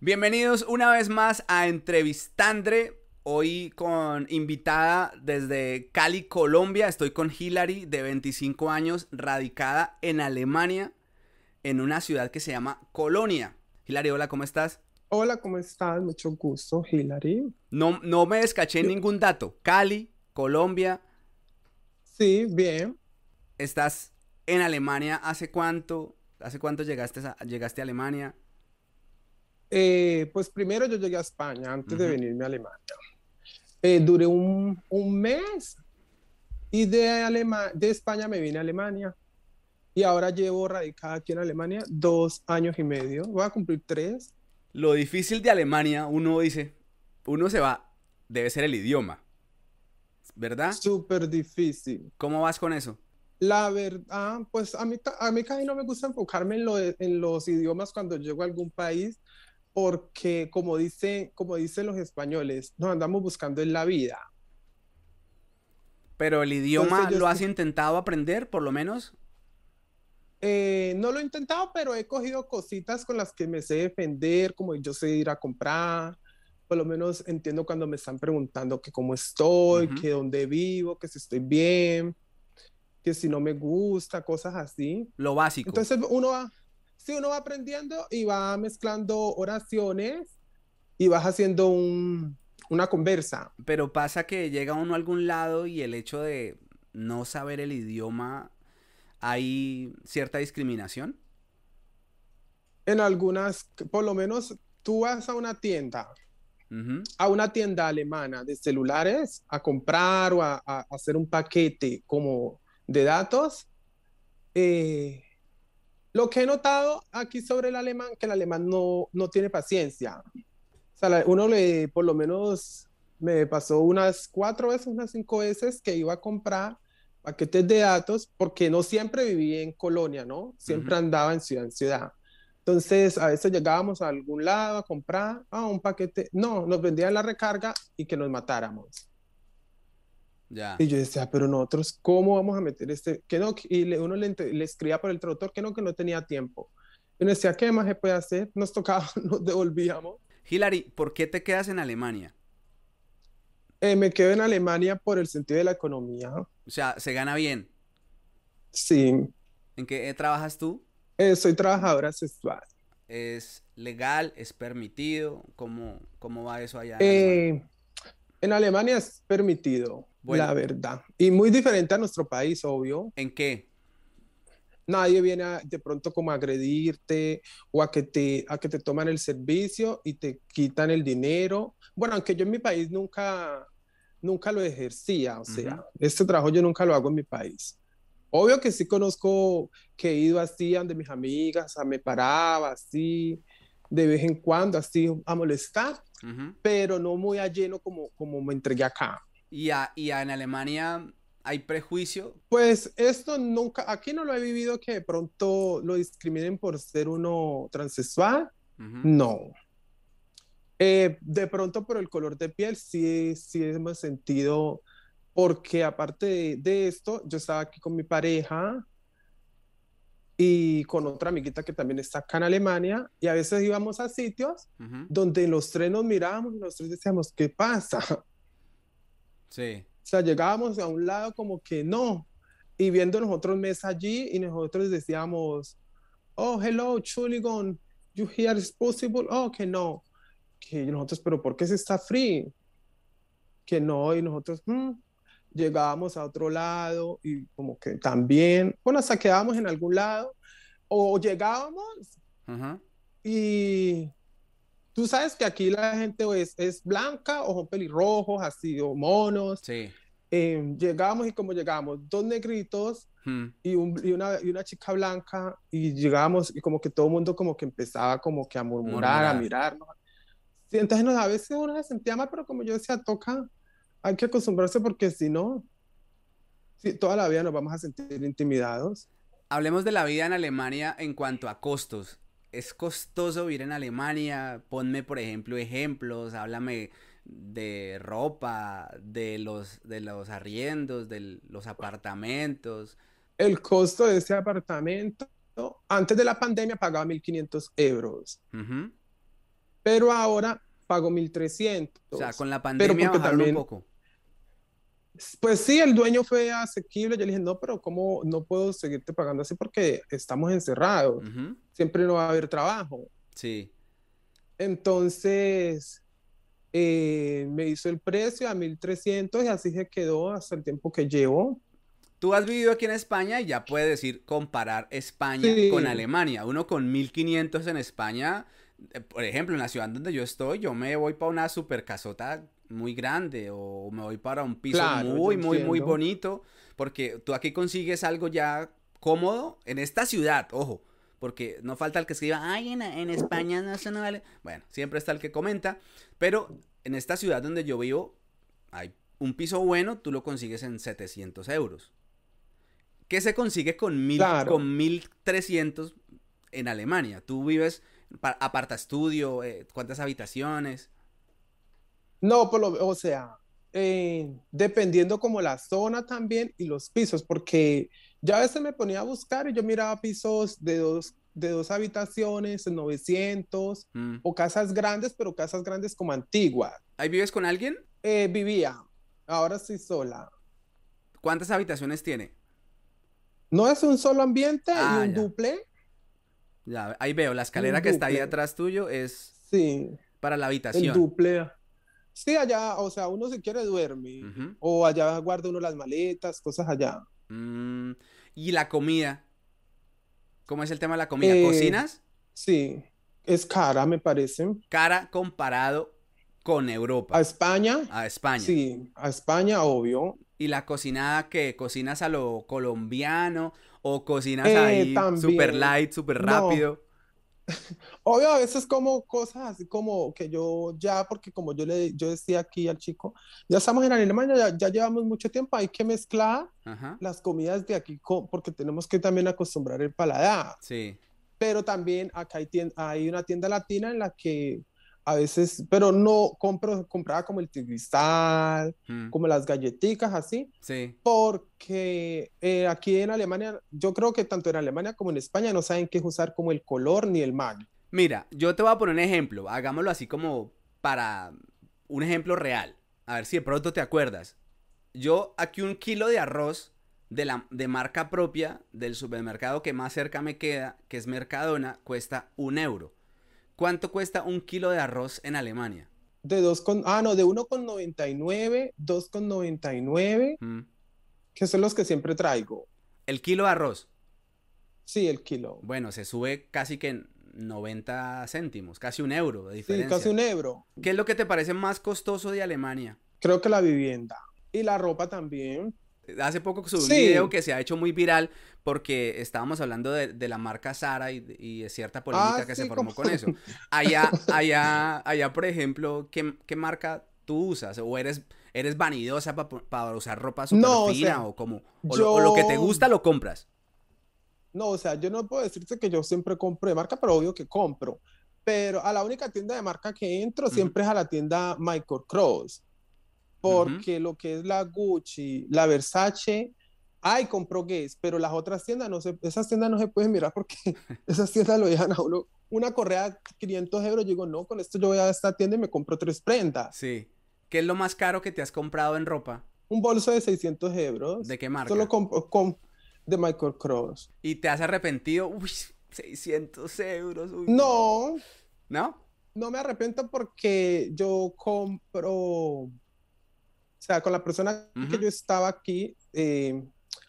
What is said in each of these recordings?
Bienvenidos una vez más a Entrevistandre. Hoy con invitada desde Cali, Colombia. Estoy con Hilary, de 25 años, radicada en Alemania, en una ciudad que se llama Colonia. Hilary, hola, ¿cómo estás? Hola, ¿cómo estás? Mucho gusto, Hilary. No, no me descaché ningún dato. Cali, Colombia. Sí, bien. ¿Estás en Alemania hace cuánto? ¿Hace cuánto llegaste a, llegaste a Alemania? Eh, pues primero yo llegué a España antes de venirme a Alemania. Eh, duré un, mes y de, de España me vine a Alemania. Y ahora llevo radicada aquí en Alemania dos años y medio. Voy a cumplir tres. Lo difícil de Alemania, uno dice, uno se va, debe ser el idioma. ¿Verdad? Súper difícil. ¿Cómo vas con eso? La verdad, pues a mí, a mí casi no me gusta enfocarme en, en los idiomas cuando llego a algún país, porque como, dice, como dicen los españoles, nos andamos buscando en la vida. Pero el idioma lo has intentado aprender, por lo menos. Eh, no lo he intentado, pero he cogido cositas con las que me sé defender, como yo sé ir a comprar, por lo menos entiendo cuando me están preguntando que cómo estoy, que dónde vivo, que si estoy bien, que si no me gusta, cosas así. Lo básico. Entonces uno va, sí, uno va aprendiendo y va mezclando oraciones y vas haciendo una conversa. Pero pasa que llega uno a algún lado y el hecho de no saber el idioma, ¿hay cierta discriminación? En algunas, por lo menos tú vas a una tienda, a una tienda alemana de celulares a comprar o a, hacer un paquete como de datos. Eh, lo que he notado aquí sobre el alemán, que el alemán no, no tiene paciencia. O sea, uno le, por lo menos, me pasó unas cuatro veces, unas cinco veces que iba a comprar paquetes de datos porque no siempre viví en colonia, ¿no? Siempre andaba en ciudad en ciudad. Entonces, a veces llegábamos a algún lado a comprar, ah, un paquete, no, nos vendían la recarga y que nos matáramos. Y yo decía, pero nosotros, ¿cómo vamos a meter este? Que no, y uno le, le, escribía por el traductor que no, que no tenía tiempo. Y uno decía, ¿qué más se puede hacer? Nos tocaba, nos devolvíamos. Hilary, ¿por qué te quedas en Alemania? Eh, me quedo en Alemania por el sentido de la economía. O sea, ¿se gana bien? Sí. ¿En qué trabajas tú? Eh, soy trabajadora sexual. ¿Es legal? ¿Es permitido? ¿Cómo, cómo va eso allá? En, eh, en Alemania es permitido la verdad. Y muy diferente a nuestro país, obvio. ¿En qué? Nadie viene de pronto como a agredirte o a que, te, a que te toman el servicio y te quitan el dinero. Bueno, aunque yo en mi país nunca, nunca lo ejercía, o sea, este trabajo yo nunca lo hago en mi país. Obvio que sí conozco que he ido así donde mis amigas, a me paraba así, de vez en cuando así a molestar, pero no muy a lleno como, como me entregué acá. ¿Y, en Alemania hay prejuicio? Pues esto nunca, aquí no lo he vivido que de pronto lo discriminen por ser uno transexual. No. Eh, de pronto por el color de piel sí, sí hemos sentido, porque aparte de, esto, yo estaba aquí con mi pareja y con otra amiguita que también está acá en Alemania y a veces íbamos a sitios donde los tres nos mirábamos y los tres decíamos, ¿qué pasa? Sí. O sea, llegábamos a un lado como que no, y viendo nosotros mesa allí y nosotros decíamos, oh, hello, Chuligon, you hear is possible? Oh, que no. Que nosotros, pero ¿por qué se está free? Que no, y nosotros, hmm". llegábamos a otro lado y como que también, bueno, hasta quedábamos en algún lado, o llegábamos y Tú sabes que aquí la gente es, es blanca o son pelirrojos, así, o monos. Sí. Eh, llegamos y como llegamos, dos negritos hmm. y, y, una, y, una, chica blanca y llegamos y como que todo el mundo como que empezaba como que a murmurar, a mirarnos. Sí, entonces a veces uno se sentía mal, pero como yo decía, toca, hay que acostumbrarse porque si no, sí, toda la vida nos vamos a sentir intimidados. Hablemos de la vida en Alemania en cuanto a costos es costoso vivir en Alemania. Ponme, por ejemplo, ejemplos. Háblame de ropa, de los, de los arriendos, de los apartamentos. El costo de ese apartamento, antes de la pandemia pagaba 1.500 euros. pero ahora pago 1300. O sea, con la pandemia pero también, un poco. Pues sí, el dueño fue asequible. Yo le dije, no, pero ¿cómo no puedo seguirte pagando así porque estamos encerrados? Siempre no va a haber trabajo. Sí. Entonces, eh, me hizo el precio a 1300 y así se quedó hasta el tiempo que llevo. Tú has vivido aquí en España y ya puedes decir comparar España con Alemania. Uno con 1500 en España, eh, por ejemplo, en la ciudad donde yo estoy, yo me voy para una super casota muy grande o me voy para un piso muy, muy, muy bonito, porque tú aquí consigues algo ya cómodo en esta ciudad, ojo, porque no falta el que escriba, ay, en, en España no se no vale. Bueno, siempre está el que comenta, pero en esta ciudad donde yo vivo, hay un piso bueno, tú lo consigues en 700 euros. ¿Qué se consigue con, mil, con 1300 en Alemania? Tú vives, aparta estudio, eh, ¿cuántas habitaciones? No, por lo, o sea, eh, dependiendo como la zona también y los pisos, porque ya a veces me ponía a buscar y yo miraba pisos de dos, de dos habitaciones, 900, mm. o casas grandes, pero casas grandes como antiguas. ¿Ahí vives con alguien? Eh, vivía, ahora sí sola. ¿Cuántas habitaciones tiene? No es un solo ambiente y ah, un duple. Ya, ahí veo, la escalera que está ahí atrás tuyo es sí. para la habitación. El duple. Sí, allá, o sea, uno si quiere duerme. O allá guarda uno las maletas, cosas allá. Mm, ¿Y la comida? ¿Cómo es el tema de la comida? Eh, ¿Cocinas? Sí, es cara, me parece. Cara comparado con Europa. ¿A España? A España. Sí, a España, obvio. ¿Y la cocinada que cocinas a lo colombiano o cocinas eh, ahí super light, super rápido? Obvio, a veces como cosas así como que yo ya, porque como yo le yo decía aquí al chico, ya estamos en Alemania, ya, llevamos mucho tiempo, hay que mezclar las comidas de aquí porque tenemos que también acostumbrar el paladar. Sí. Pero también acá hay, hay una tienda latina en la que a veces, pero no compro, compraba como el cristal, mm. como las galletitas, así. Sí. Porque eh, aquí en Alemania, yo creo que tanto en Alemania como en España no saben qué usar como el color ni el mag. Mira, yo te voy a poner un ejemplo, hagámoslo así como para un ejemplo real. A ver si de pronto te acuerdas. Yo aquí un kilo de arroz de, la, de marca propia del supermercado que más cerca me queda, que es Mercadona, cuesta un euro. ¿Cuánto cuesta un kilo de arroz en Alemania? De dos con, ah, no, de 1,99, 2,99, mm. que son los que siempre traigo. ¿El kilo de arroz? Sí, el kilo. Bueno, se sube casi que 90 céntimos, casi un euro de diferencia. Sí, casi un euro. ¿Qué es lo que te parece más costoso de Alemania? Creo que la vivienda. Y la ropa también. Hace poco subí un video que se ha hecho muy viral porque estábamos hablando de, la marca Sara y, de cierta polémica ah, que se formó con eso. Allá, allá, allá, por ejemplo, ¿qué, marca tú usas? ¿O eres, eres vanidosa para usar ropa super fina o, como, o, lo, que te gusta lo compras? No, o sea, yo no puedo decirte que yo siempre compro de marca, pero obvio que compro. Pero a la única tienda de marca que entro siempre es a la tienda Michael Cross porque lo que es la Gucci, la Versace, ay, compró Guess, pero las otras tiendas no se, esas tiendas no se pueden mirar porque esas tiendas lo dejan a uno. Una correa 500 euros, yo digo, no, con esto yo voy a esta tienda y me compro tres prendas. Sí. ¿Qué es lo más caro que te has comprado en ropa? Un bolso de 600 euros. ¿De qué marca? Solo con, de Michael Cross. ¿Y te has arrepentido? Uy, 600 euros. No. ¿No? No me arrepiento porque yo compro o sea, con la persona que yo estaba aquí, eh,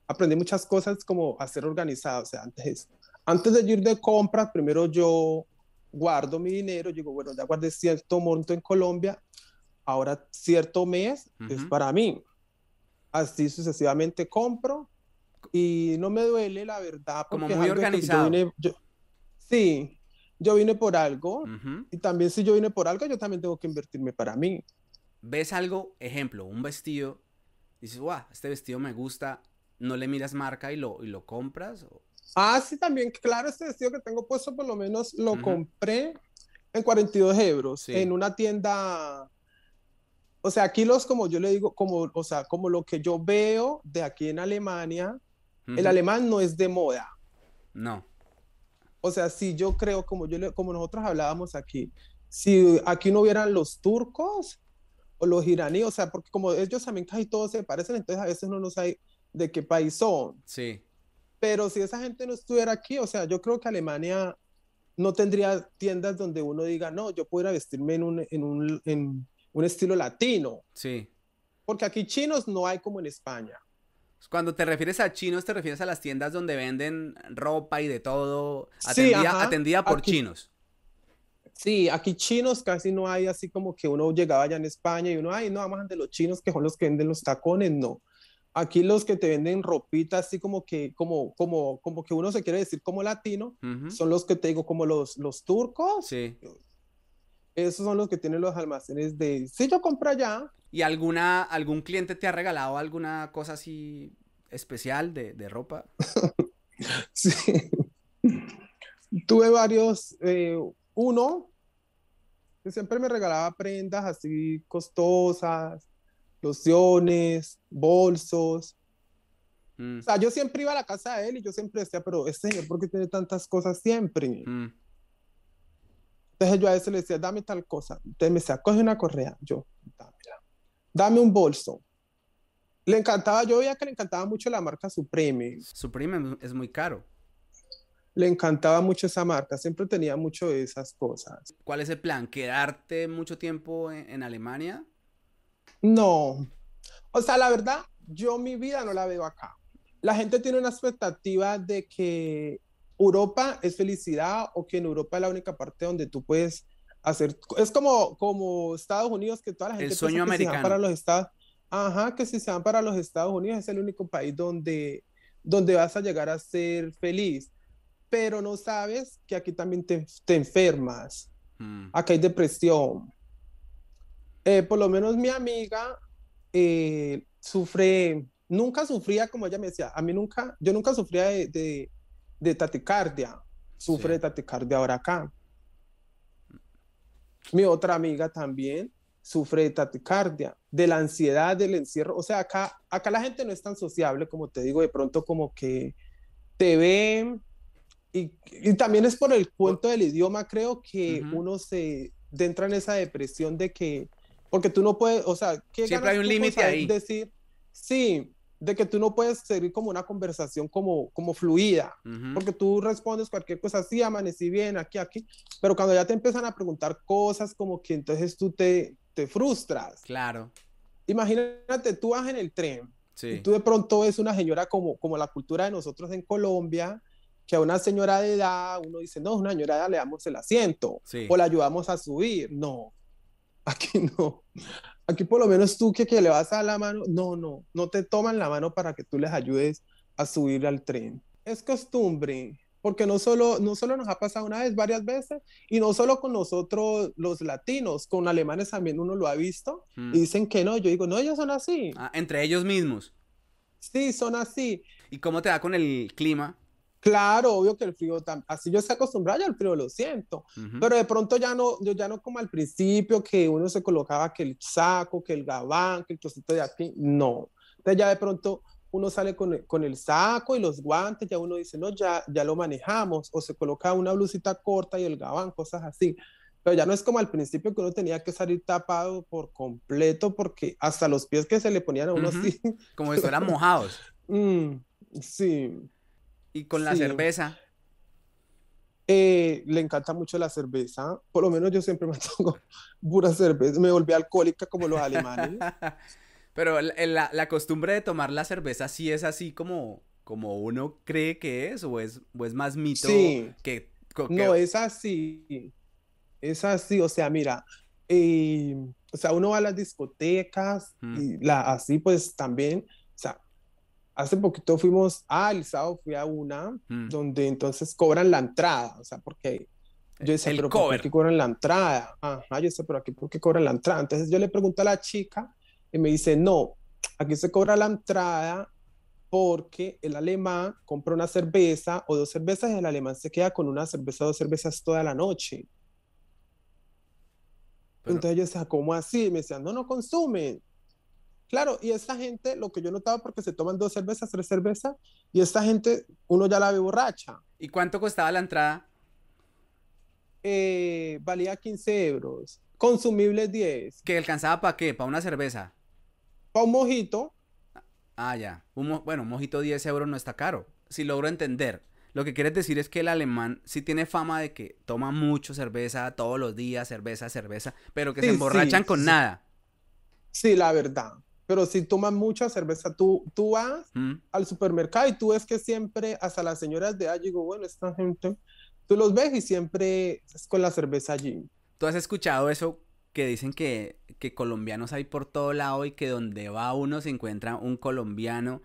aprendí muchas cosas como a ser organizado. O sea, antes, antes de ir de compras, primero yo guardo mi dinero, digo, bueno, ya guardé cierto monto en Colombia, ahora cierto mes es para mí. Así sucesivamente compro y no me duele, la verdad. Como muy organizado. sí, yo vine por algo y también si yo vine por algo, yo también tengo que invertirme para mí ves algo, ejemplo, un vestido, dices, wow, este vestido me gusta, no le miras marca y lo, y lo compras. Ah, sí, también, claro, este vestido que tengo puesto por lo menos lo compré en 42 euros en una tienda. O sea, aquí los, como yo le digo, como, o sea, como lo que yo veo de aquí en Alemania, el alemán no es de moda. No. O sea, sí, yo creo, como, yo como nosotros hablábamos aquí, si aquí no hubieran los turcos o los iraníes, o sea, porque como ellos también casi todos se parecen, entonces a veces uno no sabe de qué país son. Sí. Pero si esa gente no estuviera aquí, o sea, yo creo que Alemania no tendría tiendas donde uno diga, no, yo puedo vestirme en un, en un, en un estilo latino. Sí. Porque aquí chinos no hay como en España. Cuando te refieres a chinos, te refieres a las tiendas donde venden ropa y de todo, atendida, por chinos. Sí, aquí chinos casi no hay así como que uno llegaba allá en España y uno, ay, no, vamos de los chinos que son los que venden los tacones, no. Aquí los que te venden ropita así como que, como, como, como que uno se quiere decir como latino, son los que te digo como los, los turcos. Sí. Esos son los que tienen los almacenes de, si yo compro allá. ¿Y alguna, algún cliente te ha regalado alguna cosa así especial de, de ropa? sí. Tuve varios, eh, uno que siempre me regalaba prendas así costosas, lociones, bolsos. Mm. O sea, yo siempre iba a la casa de él y yo siempre decía, pero este señor, ¿por qué tiene tantas cosas siempre? Mm. Entonces yo a veces le decía, dame tal cosa. Entonces me decía, coge una correa. Yo, dámela. Dame un bolso. Le encantaba, yo veía que le encantaba mucho la marca Supreme. Supreme es muy caro. Le encantaba mucho esa marca, siempre tenía mucho de esas cosas. ¿Cuál es el plan? ¿Quedarte mucho tiempo en Alemania? No. O sea, la verdad, yo mi vida no la veo acá. La gente tiene una expectativa de que Europa es felicidad o que en Europa es la única parte donde tú puedes hacer. Es como, como Estados Unidos, que toda la gente. El sueño americano. para los Estados. Ajá, que si se van para los Estados Unidos es el único país donde, donde vas a llegar a ser feliz. Pero no sabes que aquí también te, enfermas. Mm. Acá hay depresión. Eh, por lo menos mi amiga eh, sufre, nunca sufría como ella me decía, a mí nunca, yo nunca sufría de, de, taticardia, sufre de taticardia ahora acá. Mi otra amiga también sufre de taticardia, de la ansiedad, del encierro. O sea, acá, acá la gente no es tan sociable, como te digo, de pronto como que te ven y, y también es por el cuento del idioma, creo que uno se entra en esa depresión de que porque tú no puedes, o sea, ¿qué Siempre hay un límite ahí. Decir, sí, de que tú no puedes seguir como una conversación como, como fluida, porque tú respondes cualquier cosa así, amanecí bien, aquí, aquí, pero cuando ya te empiezan a preguntar cosas como que entonces tú te, te frustras. Claro. Imagínate, tú vas en el tren sí. y tú de pronto ves una señora como, como la cultura de nosotros en Colombia, que a una señora de edad uno dice, no, una señora de edad le damos el asiento o la ayudamos a subir. No, Aquí no. Aquí por lo menos tú que, que le vas a la mano, no, no, no te toman la mano para que tú les ayudes a subir al tren. Es costumbre, porque no solo, no solo nos ha pasado una vez, varias veces, y no solo con nosotros los latinos, con alemanes también uno lo ha visto, mm. y dicen que no, yo digo, no, ellos son así. Ah, entre ellos mismos. Sí, son así. ¿Y cómo te da con el clima? Claro, obvio que el frío, así yo se acostumbrado al frío, lo siento, pero de pronto ya no, yo ya no como al principio que uno se colocaba que el saco, que el gabán, que el trocito de aquí, no. Entonces ya de pronto uno sale con el, con el saco y los guantes, ya uno dice, no, ya, ya lo manejamos, o se coloca una blusita corta y el gabán, cosas así. Pero ya no es como al principio que uno tenía que salir tapado por completo porque hasta los pies que se le ponían a uno así. Como si fueran mojados. Mm, sí. ¿Y con la cerveza? Eh, le encanta mucho la cerveza. Por lo menos yo siempre me tomo pura cerveza. Me volví alcohólica como los alemanes. Pero la, la, costumbre de tomar la cerveza sí es así como, como uno cree que es, o es, es más mito sí. que, No, es así. Es así. O sea, mira, eh, o sea, uno va a las discotecas mm. y la, así pues también Hace poquito fuimos, ah, el sábado fui a una mm. donde entonces cobran la entrada, o sea, porque yo decía, pero ¿por qué cobran la entrada? Ajá, yo sé, pero aquí ¿por qué cobran la entrada? Entonces yo le pregunto a la chica y me dice, no, aquí se cobra la entrada porque el alemán compra una cerveza o dos cervezas y el alemán se queda con una cerveza o dos cervezas toda la noche. Entonces yo decía, ¿cómo así? me decían, no, no consumen. Claro, y esta gente, lo que yo notaba, porque se toman dos cervezas, tres cervezas, y esta gente, uno ya la ve borracha. ¿Y cuánto costaba la entrada? eh, valía 15 euros. Consumibles 10. ¿Que alcanzaba para qué? ¿Para una cerveza? Para un mojito. Ah, ya. bueno, un mojito 10 euros no está caro. Si logro entender. Lo que quieres decir es que el alemán sí tiene fama de que toma mucho cerveza todos los días, cerveza, cerveza, pero que se emborrachan con nada. Sí, la verdad. Pero si toman mucha cerveza, tú, tú vas mm. al supermercado y tú ves que siempre, hasta las señoras de allí, digo, bueno, esta gente, tú los ves y siempre es con la cerveza allí. ¿Tú has escuchado eso que dicen que, que colombianos hay por todo lado y que donde va uno se encuentra un colombiano?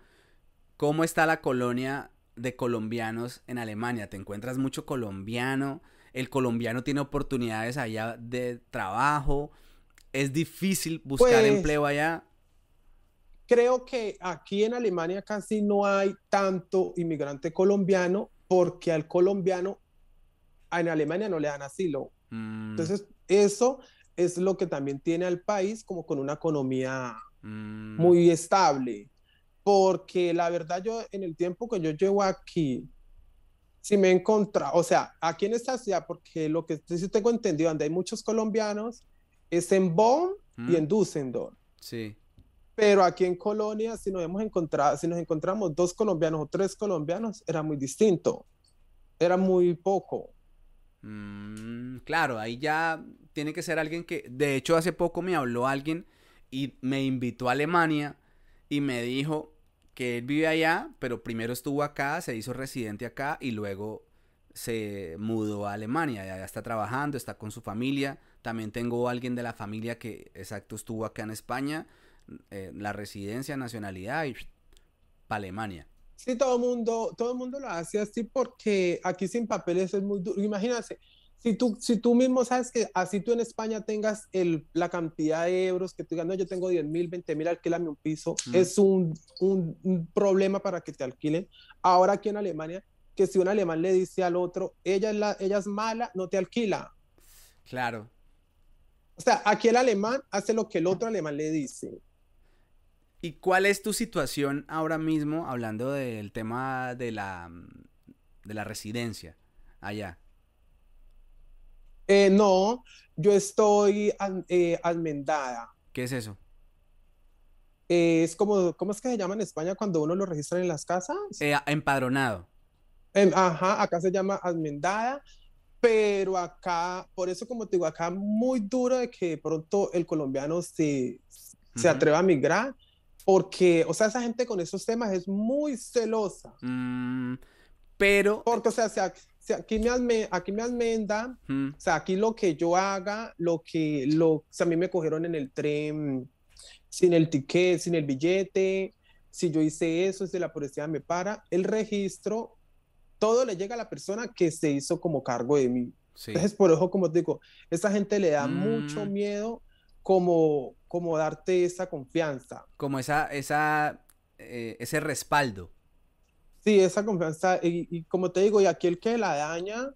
¿Cómo está la colonia de colombianos en Alemania. Te encuentras mucho colombiano, el colombiano tiene oportunidades allá de trabajo, es difícil buscar pues, empleo allá. Creo que aquí en Alemania casi no hay tanto inmigrante colombiano porque al colombiano en Alemania no le dan asilo. Mm. Entonces, eso es lo que también tiene al país como con una economía mm. muy estable porque la verdad yo en el tiempo que yo llevo aquí, si me he encontrado, o sea, aquí en esta ciudad, porque lo que sí tengo entendido, donde hay muchos colombianos, es en Bonn y en Düsseldorf. Sí. Pero aquí en Colonia, si nos hemos encontrado, si nos encontramos dos colombianos o tres colombianos, era muy distinto. Era muy poco. Mm, claro, ahí ya tiene que ser alguien que, de hecho, hace poco me habló alguien y me invitó a Alemania y me dijo, que él vive allá, pero primero estuvo acá, se hizo residente acá y luego se mudó a Alemania. Ya está trabajando, está con su familia. También tengo alguien de la familia que, exacto, estuvo acá en España, eh, la residencia, nacionalidad y para Alemania. Sí, todo el mundo, todo el mundo lo hace así porque aquí sin papeles es muy duro. Imagínate, si tú, si tú mismo sabes que así tú en España tengas el, la cantidad de euros que tú digas, no, yo tengo 10 mil, 20 mil, alquilame un piso, es un, un, problema para que te alquilen. Ahora aquí en Alemania, que si un alemán le dice al otro, ella es, la, ella es mala, no te alquila. Claro. O sea, aquí el alemán hace lo que el otro alemán le dice. ¿Y cuál es tu situación ahora mismo, hablando del tema de la, de la residencia allá? Eh, no, yo estoy eh, almendada. ¿Qué es eso? es como, ¿cómo es que se llama en España cuando uno lo registra en las casas? Eh, empadronado. Em, ajá, acá se llama almendada, pero acá, por eso como te digo, acá muy duro de que pronto el colombiano se, se atreva a migrar, porque, o sea, esa gente con esos temas es muy celosa. Mm, pero... Porque, o sea, se, aquí me, aquí me almenda, o sea, aquí lo que yo haga, lo que, lo, o sea, a mí me cogieron en el tren sin el ticket, sin el billete, si yo hice eso, si la policía me para, el registro, todo le llega a la persona que se hizo como cargo de mí. Entonces, por eso, como te digo, esa gente le da mucho mm. miedo como, como darte esa confianza. Como esa, esa, eh, ese respaldo. Sí, esa confianza, y, como te digo, y aquí el que la daña,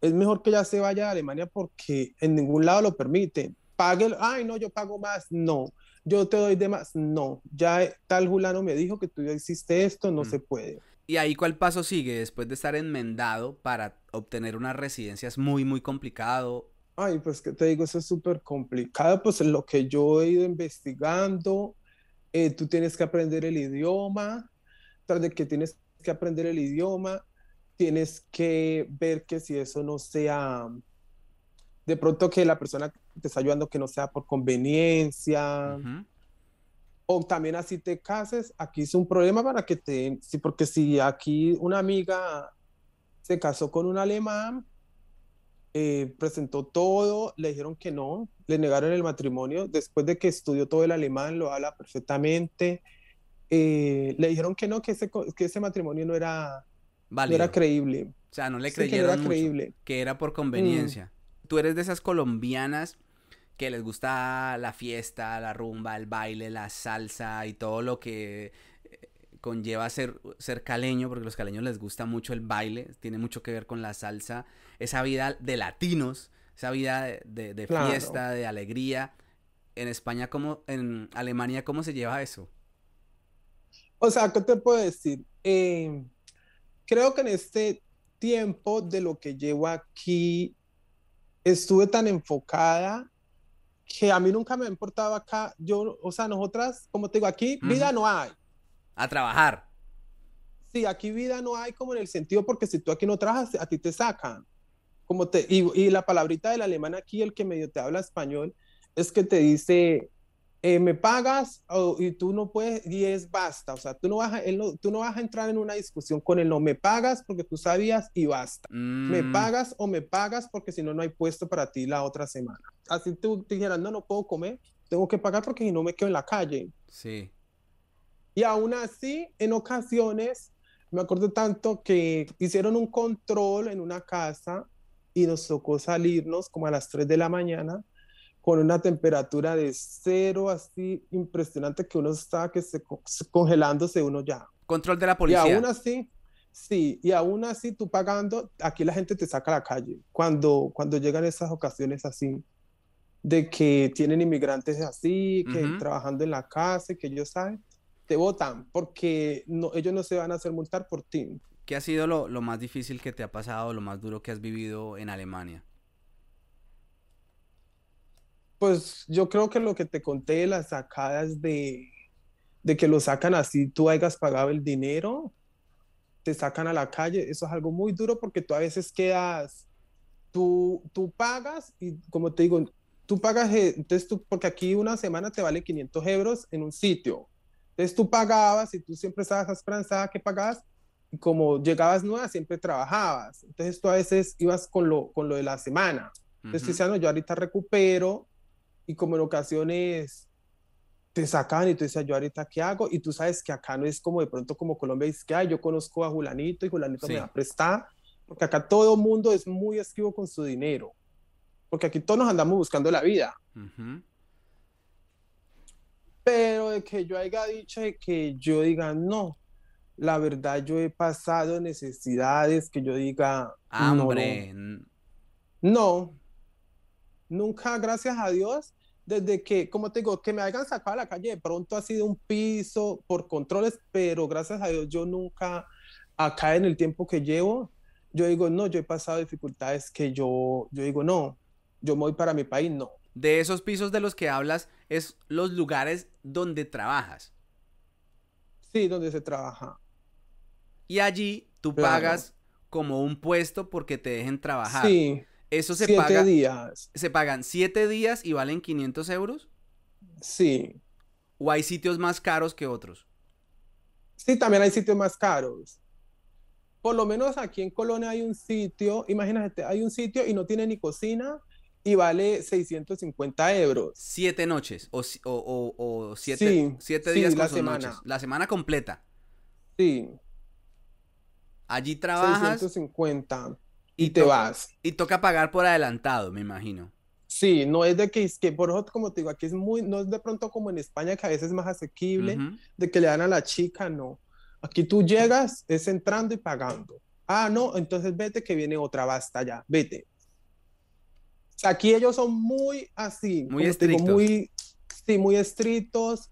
es mejor que ya se vaya a Alemania porque en ningún lado lo permite. Pague, ay, no, yo pago más, no. Yo te doy de más, no. Ya tal Julano me dijo que tú ya hiciste esto, no mm. se puede. ¿Y ahí cuál paso sigue después de estar enmendado para obtener una residencia? ¿Es muy, muy complicado? Ay, pues que te digo, eso es súper complicado. Pues lo que yo he ido investigando, eh, tú tienes que aprender el idioma, tras de que tienes que aprender el idioma, tienes que ver que si eso no sea, de pronto que la persona que te está ayudando que no sea por conveniencia. O también así te cases, aquí es un problema para que te, sí, porque si aquí una amiga se casó con un alemán, eh, presentó todo, le dijeron que no, le negaron el matrimonio, después de que estudió todo el alemán, lo habla perfectamente, eh, le dijeron que no, que ese, que ese matrimonio no era, era creíble. O sea, no le creyeron que era creíble. que era por conveniencia. Mm. Tú eres de esas colombianas que les gusta la fiesta, la rumba, el baile, la salsa y todo lo que eh, conlleva ser, ser caleño, porque a los caleños les gusta mucho el baile, tiene mucho que ver con la salsa, esa vida de latinos, esa vida de, fiesta, de alegría. En España, como en Alemania, ¿cómo se lleva eso? O sea, ¿qué te puedo decir? Eh, creo que en este tiempo de lo que llevo aquí, estuve tan enfocada que a mí nunca me ha importado acá. Yo, o sea, nosotras, como te digo, aquí vida no hay. A trabajar. Sí, aquí vida no hay como en el sentido porque si tú aquí no trabajas, a ti te sacan. Como te, y, y la palabrita del alemán aquí, el que medio te habla español, es que te dice, eh, me pagas y tú no puedes, y es basta, o sea, tú no, vas a, él no, tú no vas a entrar en una discusión con él, no, me pagas porque tú sabías y basta. Me mm. pagas o me pagas porque si no, no hay puesto para ti la otra semana. Así tú dijeras, no, no puedo comer, tengo que pagar porque si no me quedo en la calle. Sí. Y aún así, en ocasiones, me acuerdo tanto que hicieron un control en una casa y nos tocó salirnos como a las 3 de la mañana con una temperatura de cero, así impresionante que uno está que se, congelándose uno ya. Control de la policía. Y aún así, sí, y aún así tú pagando, aquí la gente te saca a la calle. Cuando, cuando llegan esas ocasiones así, de que tienen inmigrantes así, que trabajando en la casa, que ellos saben, te votan porque no, ellos no se van a hacer multar por ti. ¿Qué ha sido lo, lo más difícil que te ha pasado, lo más duro que has vivido en Alemania? Pues yo creo que lo que te conté de las sacadas de, de que lo sacan así, tú hayas pagado el dinero, te sacan a la calle, eso es algo muy duro porque tú a veces quedas, tú, tú pagas y como te digo, tú pagas, eh, entonces tú, porque aquí una semana te vale 500 euros en un sitio, entonces tú pagabas y tú siempre estabas esperanzada que pagabas como llegabas nueva siempre trabajabas, entonces tú a veces ibas con lo, con lo de la semana, entonces uh -huh. yo ahorita recupero y como en ocasiones te sacan y tú dices, yo ahorita qué hago, y tú sabes que acá no es como de pronto como Colombia, dice que yo conozco a Julanito y Julanito me va a prestar, porque acá todo mundo es muy esquivo con su dinero, porque aquí todos nos andamos buscando la vida. Pero de que yo haya dicho de que yo diga, no, la verdad yo he pasado necesidades, que yo diga, hambre. No, no, nunca, gracias a Dios, desde que, como te digo, que me hayan sacado a la calle, de pronto ha sido un piso por controles, pero gracias a Dios yo nunca, acá en el tiempo que llevo, yo digo, no, yo he pasado dificultades que yo, yo digo, no, yo me voy para mi país, no. De esos pisos de los que hablas, es los lugares donde trabajas. Sí, donde se trabaja. Y allí tú pagas como un puesto porque te dejen trabajar. Sí. Eso se siete paga. días. ¿Se pagan siete días y valen 500 euros? Sí. ¿O hay sitios más caros que otros? Sí, también hay sitios más caros. Por lo menos aquí en Colonia hay un sitio, imagínate, hay un sitio y no tiene ni cocina y vale 650 euros. Siete noches o, o, o, siete, siete días con la semana. Noches. La semana completa. Sí. Allí trabajas. 650 y, te vas. Y toca pagar por adelantado, me imagino. Sí, no es de que, es que por eso, como te digo, aquí es muy, no es de pronto como en España, que a veces es más asequible, de que le dan a la chica, no. Aquí tú llegas, es entrando y pagando. Ah, no, entonces vete que viene otra, basta ya, vete. Aquí ellos son muy así, muy estrictos. muy, sí, muy estrictos.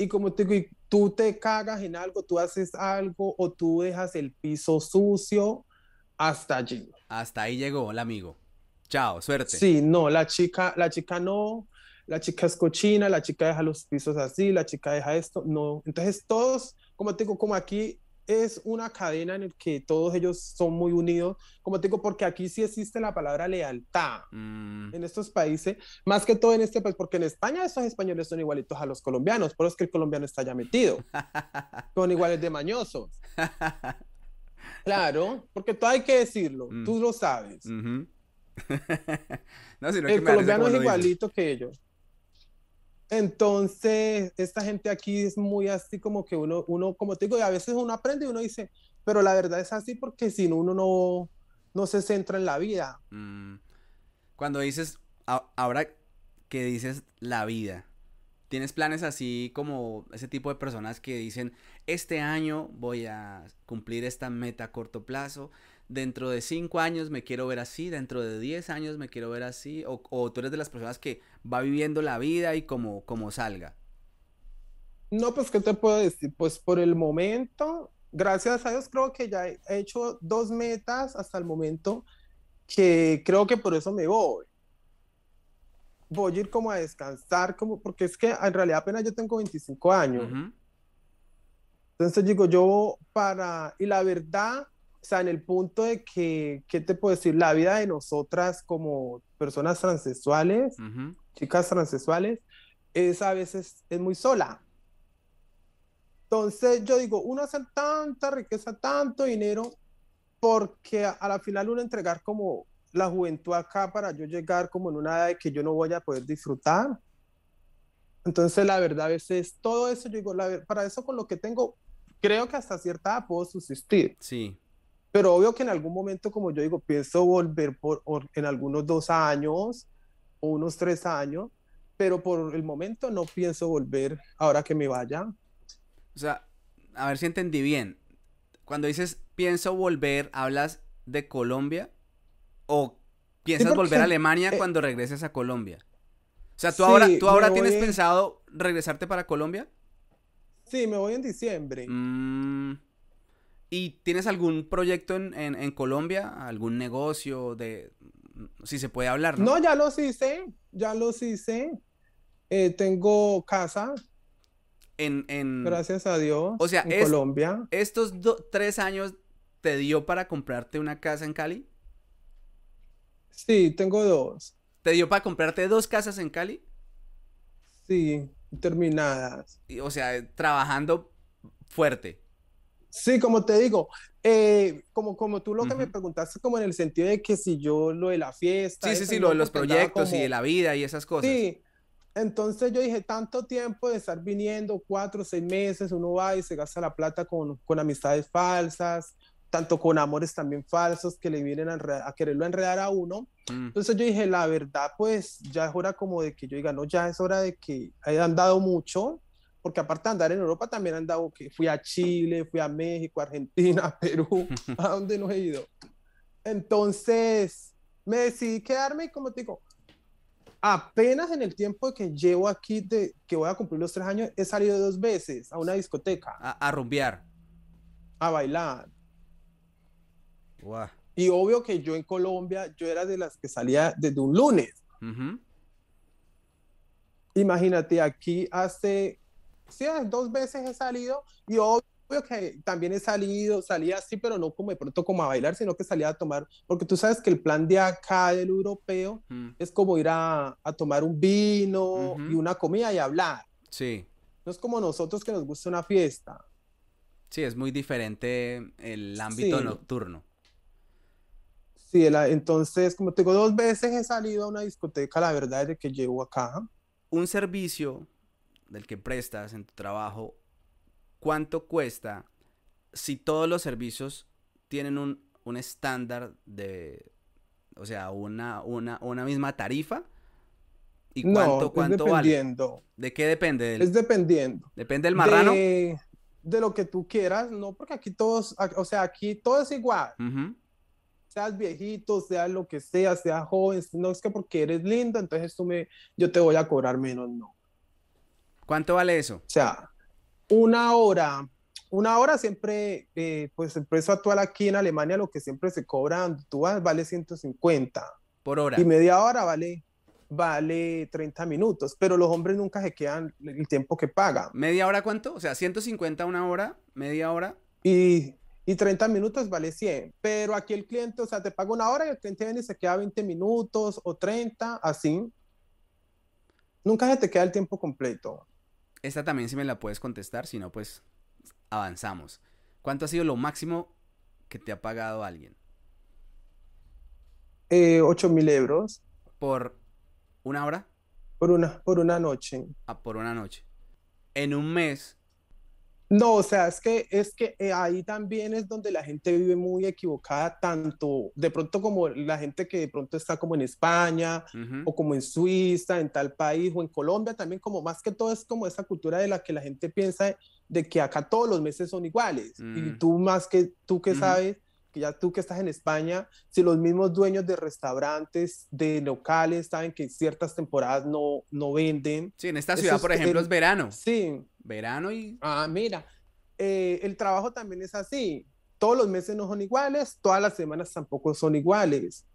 Y como te digo, tú te cagas en algo, tú haces algo o tú dejas el piso sucio, hasta allí. Hasta ahí llegó el amigo. Chao, suerte. Sí, no, la chica, la chica no, la chica es cochina, la chica deja los pisos así, la chica deja esto, no. Entonces todos, como te digo, como aquí es una cadena en el que todos ellos son muy unidos, como te digo, porque aquí sí existe la palabra lealtad mm. en estos países, más que todo en este país, porque en España estos españoles son igualitos a los colombianos, por eso es que el colombiano está ya metido, son iguales de mañosos. Claro, porque tú hay que decirlo, mm. tú lo sabes. no, el colombiano es igualito que ellos. Entonces, esta gente aquí es muy así como que uno, uno, como te digo, y a veces uno aprende y uno dice, pero la verdad es así porque si no, uno no, no se centra en la vida. Mm. Cuando dices, ahora que dices la vida, ¿Tienes planes así como ese tipo de personas que dicen, este año voy a cumplir esta meta a corto plazo, dentro de cinco años me quiero ver así, dentro de diez años me quiero ver así, o, tú eres de las personas que va viviendo la vida y como, como salga? No, pues, ¿qué te puedo decir? Pues por el momento, gracias a Dios, creo que ya he hecho dos metas hasta el momento que creo que por eso me voy. voy a ir como a descansar, como, porque es que en realidad apenas yo tengo 25 años. Entonces digo, yo para, y la verdad, o sea, en el punto de que, ¿qué te puedo decir? La vida de nosotras como personas transexuales, chicas transexuales, es a veces es muy sola. Entonces yo digo, uno hace tanta riqueza, tanto dinero, porque a, la final uno entregar como la juventud acá para yo llegar como en una edad de que yo no voy a poder disfrutar. Entonces, la verdad, a veces todo eso, yo digo, la, para eso con lo que tengo, creo que hasta cierta edad puedo subsistir. Sí. Pero obvio que en algún momento, como yo digo, pienso volver por, en algunos dos años o unos tres años, pero por el momento no pienso volver ahora que me vaya. O sea, a ver si entendí bien. Cuando dices pienso volver, ¿hablas de Colombia? ¿O piensas volver a Alemania eh, cuando regreses a Colombia? O sea, ¿tú ahora, ¿tú ahora tienes pensado regresarte para Colombia? Sí, me voy en diciembre. Mm, ¿Y tienes algún proyecto en, Colombia? ¿Algún negocio de... Si se puede hablar, ¿no? No, ya los hice, ya los hice. Eh, tengo casa. En, en... Gracias a Dios. O sea, en Colombia. ¿Estos tres años te dio para comprarte una casa en Cali? Sí, tengo dos. ¿Te dio para comprarte dos casas en Cali? Sí, terminadas. o sea, trabajando fuerte. Sí, como te digo, eh, como, como tú lo que me preguntaste, como en el sentido de que si yo lo de la fiesta. Sí, sí, sí, lo de los proyectos y de la vida y esas cosas. Sí, entonces yo dije, tanto tiempo de estar viniendo, cuatro, seis meses, uno va y se gasta la plata con, con amistades falsas, tanto con amores también falsos que le vienen a, quererlo enredar a uno. Mm. Entonces yo dije, la verdad, pues ya es hora como de que yo diga, no, ya es hora de que haya andado mucho, porque aparte de andar en Europa también he andado, que fui a Chile, fui a México, Argentina, Perú, a donde no he ido. Entonces me decidí quedarme y como te digo, apenas en el tiempo que llevo aquí, de, que voy a cumplir los tres años, he salido dos veces a una discoteca. A, a rumbear. A bailar. Y obvio que yo en Colombia, yo era de las que salía desde un lunes. Imagínate, aquí hace, sí, dos veces he salido y obvio que también he salido, salía así, pero no como de pronto como a bailar, sino que salía a tomar, porque tú sabes que el plan de acá del europeo mm. es como ir a, tomar un vino y una comida y hablar. Sí. No es como nosotros que nos gusta una fiesta. Sí, es muy diferente el ámbito nocturno. Sí, entonces, como te digo, dos veces he salido a una discoteca, la verdad, de que llevo acá. Un servicio del que prestas en tu trabajo, ¿cuánto cuesta si todos los servicios tienen un, estándar de, o sea, una, una, una misma tarifa? ¿Y cuánto, no, cuánto dependiendo. ¿De qué depende? Es dependiendo. ¿Depende del marrano? De, lo que tú quieras, no, porque aquí todos, o sea, aquí todo es igual seas viejito, seas lo que sea, seas joven, no es que porque eres linda, entonces tú me, yo te voy a cobrar menos, no. ¿Cuánto vale eso? O sea, una hora, una hora siempre, eh, pues el precio actual aquí en Alemania, lo que siempre se cobra, tú vas, vale 150. Por hora. Y media hora vale, vale 30 minutos, pero los hombres nunca se quedan el tiempo que pagan. ¿Media hora cuánto? O sea, 150 una hora, media hora. Y y 30 minutos vale 100. Pero aquí el cliente, o sea, te paga una hora y el cliente viene y se queda 20 minutos o 30, así. Nunca se te queda el tiempo completo. Esta también si me la puedes contestar, si no, pues avanzamos. ¿Cuánto ha sido lo máximo que te ha pagado alguien? Eh, 8 mil euros. ¿Por una hora? Por una, por una noche. Ah, por una noche. En un mes, no, o sea, es que, es que eh, ahí también es donde la gente vive muy equivocada, tanto de pronto como la gente que de pronto está como en España o como en Suiza, en tal país o en Colombia también, como más que todo es como esa cultura de la que la gente piensa de que acá todos los meses son iguales. Y mm. tú más que tú que sabes, que ya tú que estás en España, si los mismos dueños de restaurantes, de locales, saben que ciertas temporadas no, no venden. Sí, en esta ciudad, por ejemplo, es verano. Sí, verano y... Ah, mira, eh, el trabajo también es así. Todos los meses no son iguales, todas las semanas tampoco son iguales.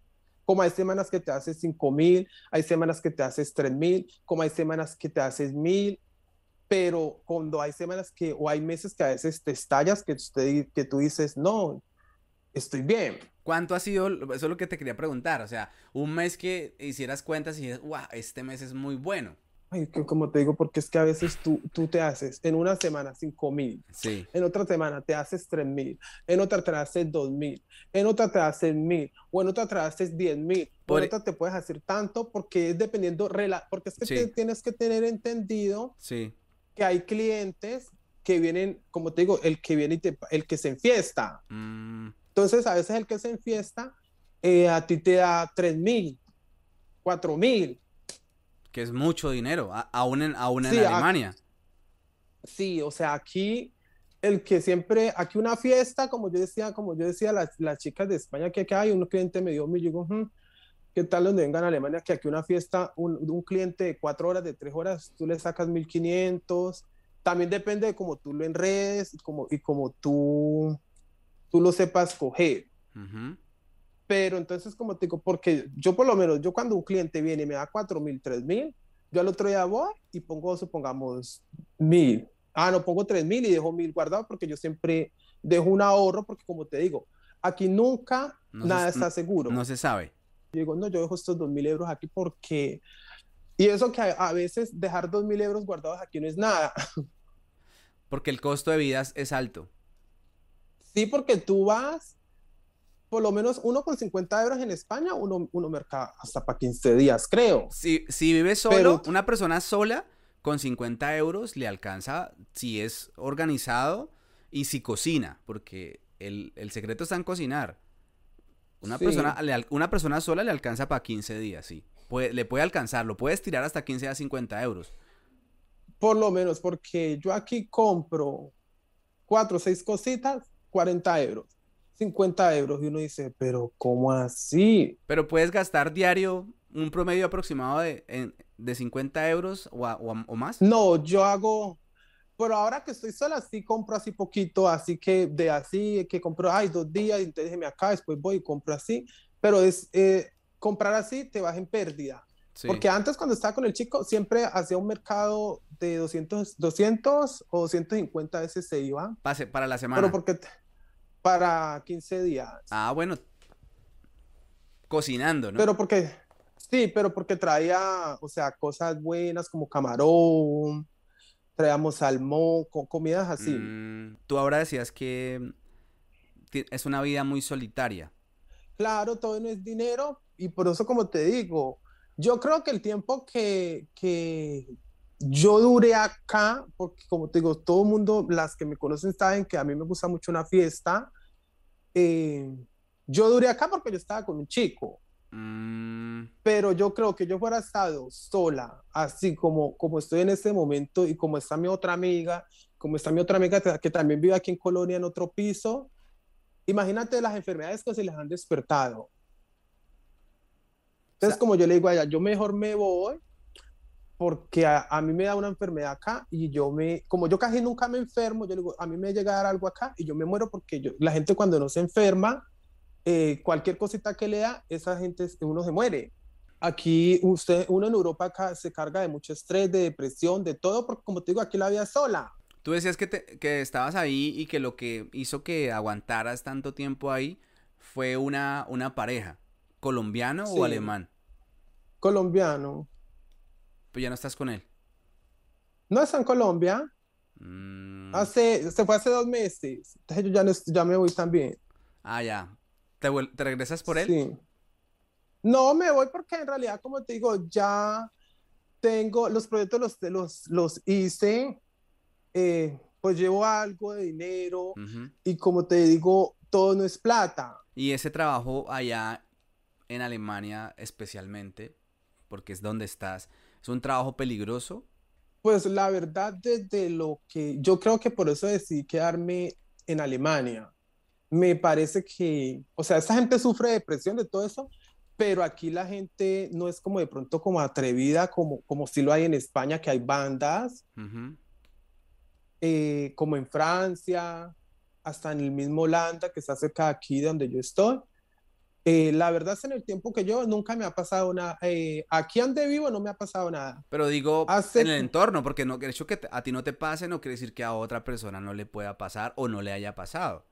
como hay semanas que te haces 5 mil, hay semanas que te haces 3 mil, como hay semanas que te haces mil, pero cuando hay semanas que, o hay meses que a veces te estallas, que, usted, que tú dices, no, estoy bien. ¿Cuánto ha sido? Eso es lo que te quería preguntar. O sea, un mes que hicieras cuentas y dices, wow, este mes es muy bueno. Ay, como te digo, porque es que a veces tú, tú te haces en una semana 5 mil, sí. en otra semana te haces 3 mil, en otra te haces 2 mil, en otra te haces mil, o en otra te haces 10 mil, por otra te puedes hacer tanto porque es dependiendo, porque es que tienes que tener entendido sí. que hay clientes que vienen, como te digo, el que viene y te, el que se enfiesta. Mm. Entonces, a veces el que se enfiesta, eh, a ti te da 3 mil, 4 mil que es mucho dinero, aún en, aún en Alemania. sí, o sea, aquí el que siempre, aquí una fiesta, como yo decía, como yo decía, las, las chicas de España que acá hay, un cliente me dio, me digo, ¿qué tal donde vengan a Alemania? Que aquí una fiesta, un, un, cliente de cuatro horas, de tres horas, tú le sacas 1500. También depende de cómo tú lo enredes y como, y como tú, tú lo sepas coger. Pero entonces, como te digo, porque yo por lo menos, yo cuando un cliente viene y me da 4 mil, 3 mil, yo al otro día voy y pongo, supongamos, mil. Ah, no, pongo 3 mil y dejo mil guardado porque yo siempre dejo un ahorro porque como te digo, aquí nunca nada está seguro. No se sabe. Yo digo, no, yo dejo estos 2 mil euros aquí porque... Y eso que a, veces dejar 2 mil euros guardados aquí no es nada. Porque el costo de vida es alto. Sí, porque tú vas por lo menos uno con 50 euros en España, uno, uno merca hasta para 15 días, creo. Si, si vive solo, una persona sola con 50 euros le alcanza si es organizado y si cocina, porque el, secreto está en cocinar. Una, persona, una persona sola le alcanza para 15 días, sí. le puede alcanzar, lo puedes tirar hasta 15 a 50 euros. Por lo menos, porque yo aquí compro cuatro o seis cositas, 40 euros. 50 euros y uno dice, pero ¿cómo así? Pero puedes gastar diario un promedio aproximado de, de 50 euros o, o, más. No, yo hago, pero ahora que estoy sola, sí compro así poquito, así que de así, que compro, ay, dos días, entonces déjeme acá, después voy y compro así, pero es, eh, comprar así te vas en pérdida. Porque antes cuando estaba con el chico, siempre hacía un mercado de 200, 200 o 250 veces se iba. Pase para la semana. Pero porque para 15 días. Ah, bueno. Cocinando, ¿no? Pero porque, sí, pero porque traía, o sea, cosas buenas como camarón, traíamos salmón, comidas así. Mm, tú ahora decías que es una vida muy solitaria. Claro, todo no es dinero y por eso como te digo, yo creo que el tiempo que, que, yo duré acá, porque como te digo, todo el mundo, las que me conocen saben que a mí me gusta mucho una fiesta. Eh, yo duré acá porque yo estaba con un chico. Mm. Pero yo creo que yo fuera estado sola, así como, como estoy en este momento y como está mi otra amiga, como está mi otra amiga que también vive aquí en Colonia en otro piso. Imagínate las enfermedades que se les han despertado. Entonces, como yo le digo a ella, yo mejor me voy porque a, mí me da una enfermedad acá y yo me, como yo casi nunca me enfermo, yo digo, a mí me llega a dar algo acá y yo me muero porque yo, la gente cuando no se enferma, eh, cualquier cosita que le da, esa gente, uno se muere. Aquí usted, uno en Europa acá se carga de mucho estrés, de depresión, de todo, porque como te digo, aquí la vida es sola. Tú decías que, que estabas ahí y que lo que hizo que aguantaras tanto tiempo ahí fue una, una pareja, colombiano o alemán. Colombiano. Pues ya no estás con él. No está en Colombia. Mm. Hace, se fue hace dos meses. Entonces yo ya, no, ya me voy también. Ah, ya. ¿Te, regresas por él? Sí. No, me voy porque en realidad, como te digo, ya tengo los proyectos, los, los, los hice, eh, pues llevo algo de dinero y como te digo, todo no es plata. Y ese trabajo allá en Alemania especialmente, porque es donde estás, ¿Es un trabajo peligroso? Pues la verdad, desde lo que yo creo que por eso decidí quedarme en Alemania. Me parece que, o sea, esta gente sufre depresión, de todo eso, pero aquí la gente no es como de pronto como atrevida, como, como si lo hay en España, que hay bandas, eh, como en Francia, hasta en el mismo Holanda, que está cerca de aquí de donde yo estoy. Eh, la verdad es en el tiempo que yo nunca me ha pasado nada. Eh, aquí donde vivo no me ha pasado nada. Pero digo en el entorno, porque no, el hecho que a ti no te pase no quiere decir que a otra persona no le pueda pasar o no le haya pasado.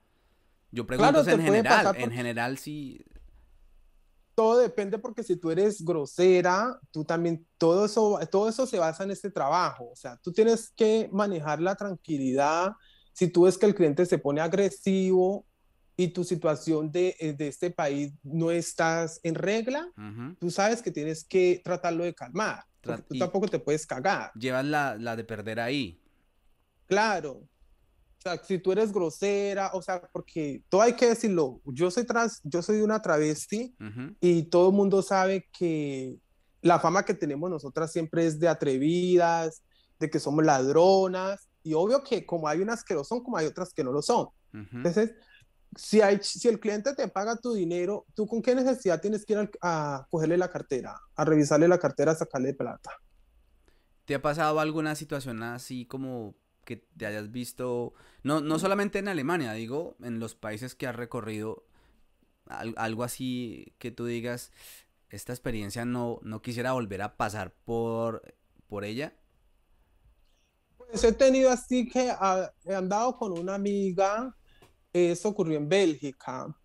Yo pregunto en general, en general sí. Todo depende porque si tú eres grosera, tú también, todo eso, todo eso se basa en este trabajo. O sea, tú tienes que manejar la tranquilidad. Si tú ves que el cliente se pone agresivo, y tu situación de, eh, de, este país no estás en regla, tú sabes que tienes que tratarlo de calmar. tú tampoco te puedes cagar. Llevas la, la, de perder ahí. Claro. O sea, si tú eres grosera, o sea, porque todo hay que decirlo. Yo soy trans, yo soy una travesti y todo el mundo sabe que la fama que tenemos nosotras siempre es de atrevidas, de que somos ladronas. Y obvio que como hay unas que lo son, como hay otras que no lo son. Entonces, si, hay, si el cliente te paga tu dinero, ¿tú con qué necesidad tienes que ir a, cogerle la cartera, a revisarle la cartera, a sacarle plata? ¿Te ha pasado alguna situación así como que te hayas visto, no, no solamente en Alemania, digo, en los países que has recorrido, algo así que tú digas, esta experiencia no, no quisiera volver a pasar por, por ella? Pues he tenido así que ah, he andado con una amiga eso ocurrió en Bélgica.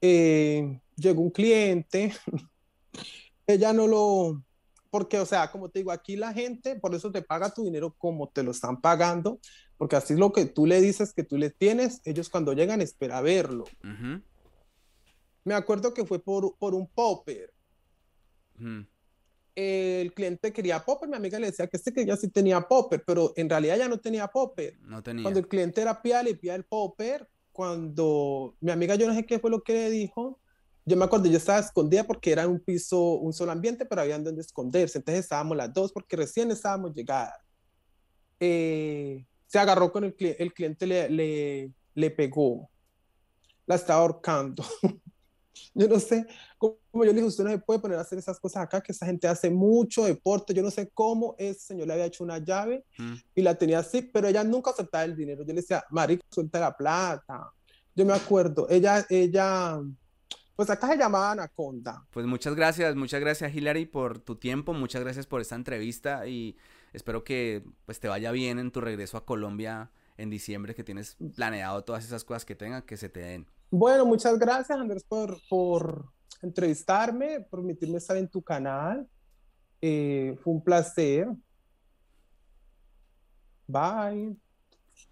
Eh, llegó un cliente, ella no lo, porque, o sea, como te digo, aquí la gente, por eso te paga tu dinero como te lo están pagando, porque así es lo que tú le dices que tú le tienes, ellos cuando llegan espera verlo. Me acuerdo que fue por, por un popper. El cliente quería popper, mi amiga le decía que este que ya sí tenía popper, pero en realidad ya no tenía popper. No tenía. Cuando el cliente era pía, le pía el popper. Cuando mi amiga, yo no sé qué fue lo que le dijo, yo me acuerdo, yo estaba escondida porque era un piso, un solo ambiente, pero había donde esconderse. Entonces estábamos las dos porque recién estábamos llegadas. Eh, se agarró con el cliente, el cliente le, le, le pegó, la estaba ahorcando. yo no sé cómo yo le dije, usted no se puede poner a hacer esas cosas acá, que esa gente hace mucho deporte. Yo no sé cómo ese señor le había hecho una llave mm. y la tenía así, pero ella nunca aceptaba el dinero. Yo le decía, marica, suelta la plata. Yo me acuerdo, ella, ella, pues acá se llamaba Anaconda. Pues muchas gracias, muchas gracias Hilary por tu tiempo, muchas gracias por esta entrevista y espero que pues te vaya bien en tu regreso a Colombia en diciembre, que tienes planeado todas esas cosas que tengan, que se te den. Bueno, muchas gracias Andrés por, entrevistarme, por permitirme estar en tu canal. Eh, fue un placer. Bye.